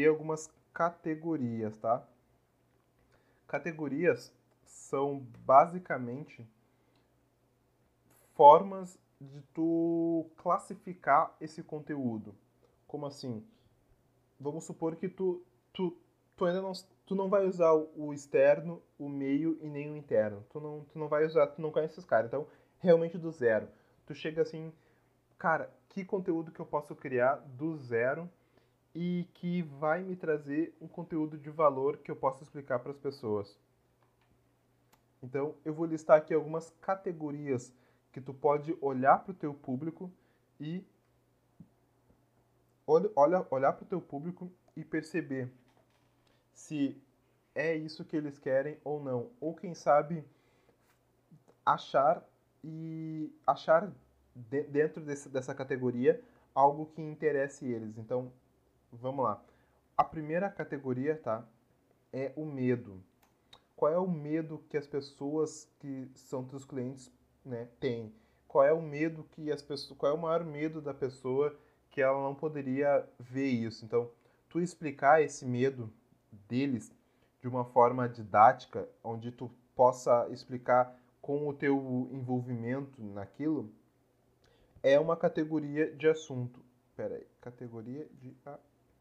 E algumas categorias, tá? Categorias são basicamente formas de tu classificar esse conteúdo. Como assim? Vamos supor que tu, tu, tu ainda não, tu não vai usar o externo, o meio e nem o interno. Tu não, tu não vai usar, tu não conhece esses caras. Então, realmente do zero. Tu chega assim, cara, que conteúdo que eu posso criar do zero e que vai me trazer um conteúdo de valor que eu possa explicar para as pessoas. Então, eu vou listar aqui algumas categorias que tu pode olhar para o teu público e olha, olha, olhar para o teu público e perceber se é isso que eles querem ou não. Ou quem sabe achar e achar de, dentro desse, dessa categoria algo que interesse eles. Então, vamos lá. A primeira categoria, tá? É o medo. Qual é o medo que as pessoas que são teus clientes né, têm? Qual é o medo que as pessoas, qual é o maior medo da pessoa que ela não poderia ver isso? Então, tu explicar esse medo deles de uma forma didática, onde tu possa explicar com o teu envolvimento naquilo, é uma categoria de assunto. Pera aí, categoria de